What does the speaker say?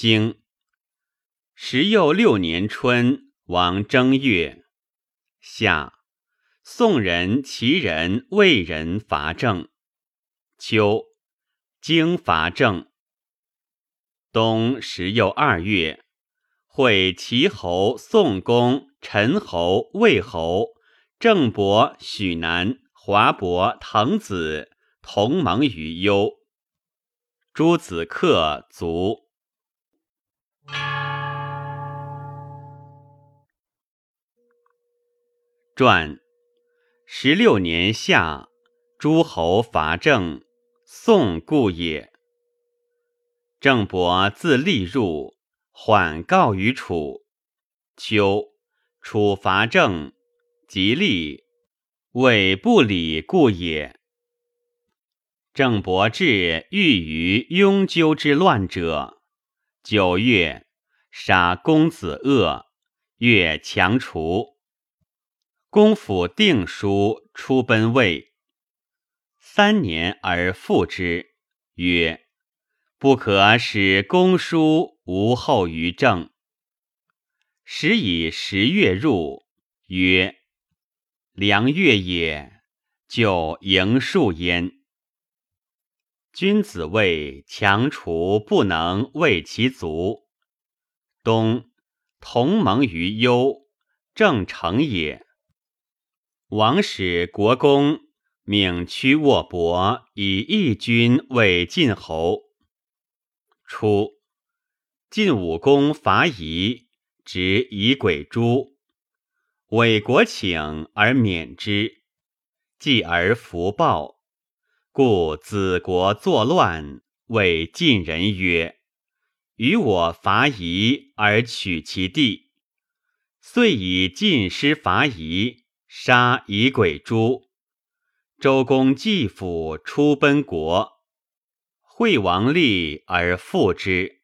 经时又六年春，王正月，夏，宋人、齐人、魏人伐郑。秋，经伐郑。冬时又二月，会齐侯、宋公、陈侯、魏侯、郑伯、许南、华伯、滕子同盟于幽。诸子克卒。传十六年夏，诸侯伐郑，宋故也。郑伯自立入，缓告于楚。秋，楚伐郑，即立，谓不礼故也。郑伯至，欲于雍纠之乱者。九月，杀公子鄂，越强除。公府定书，出奔魏。三年而复之，曰。不可使公叔无后于政。时以十月入，曰：“良月也，就迎树焉。”君子谓强除不能为其足。冬，同盟于幽，正成也。王使国公命屈沃伯以义军为晋侯。初，晋武公伐夷，执夷鬼诸，伪国请而免之，继而弗报，故子国作乱，谓晋人曰：“与我伐夷而取其地。”遂以晋师伐夷，杀以鬼诛。周公季父出奔国。惠王立而复之。